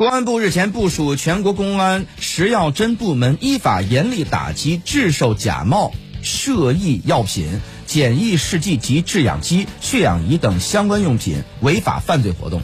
公安部日前部署全国公安食药侦部门依法严厉打击制售假冒涉疫药品检疫试剂及制氧机血氧仪等相关用品违法犯罪活动。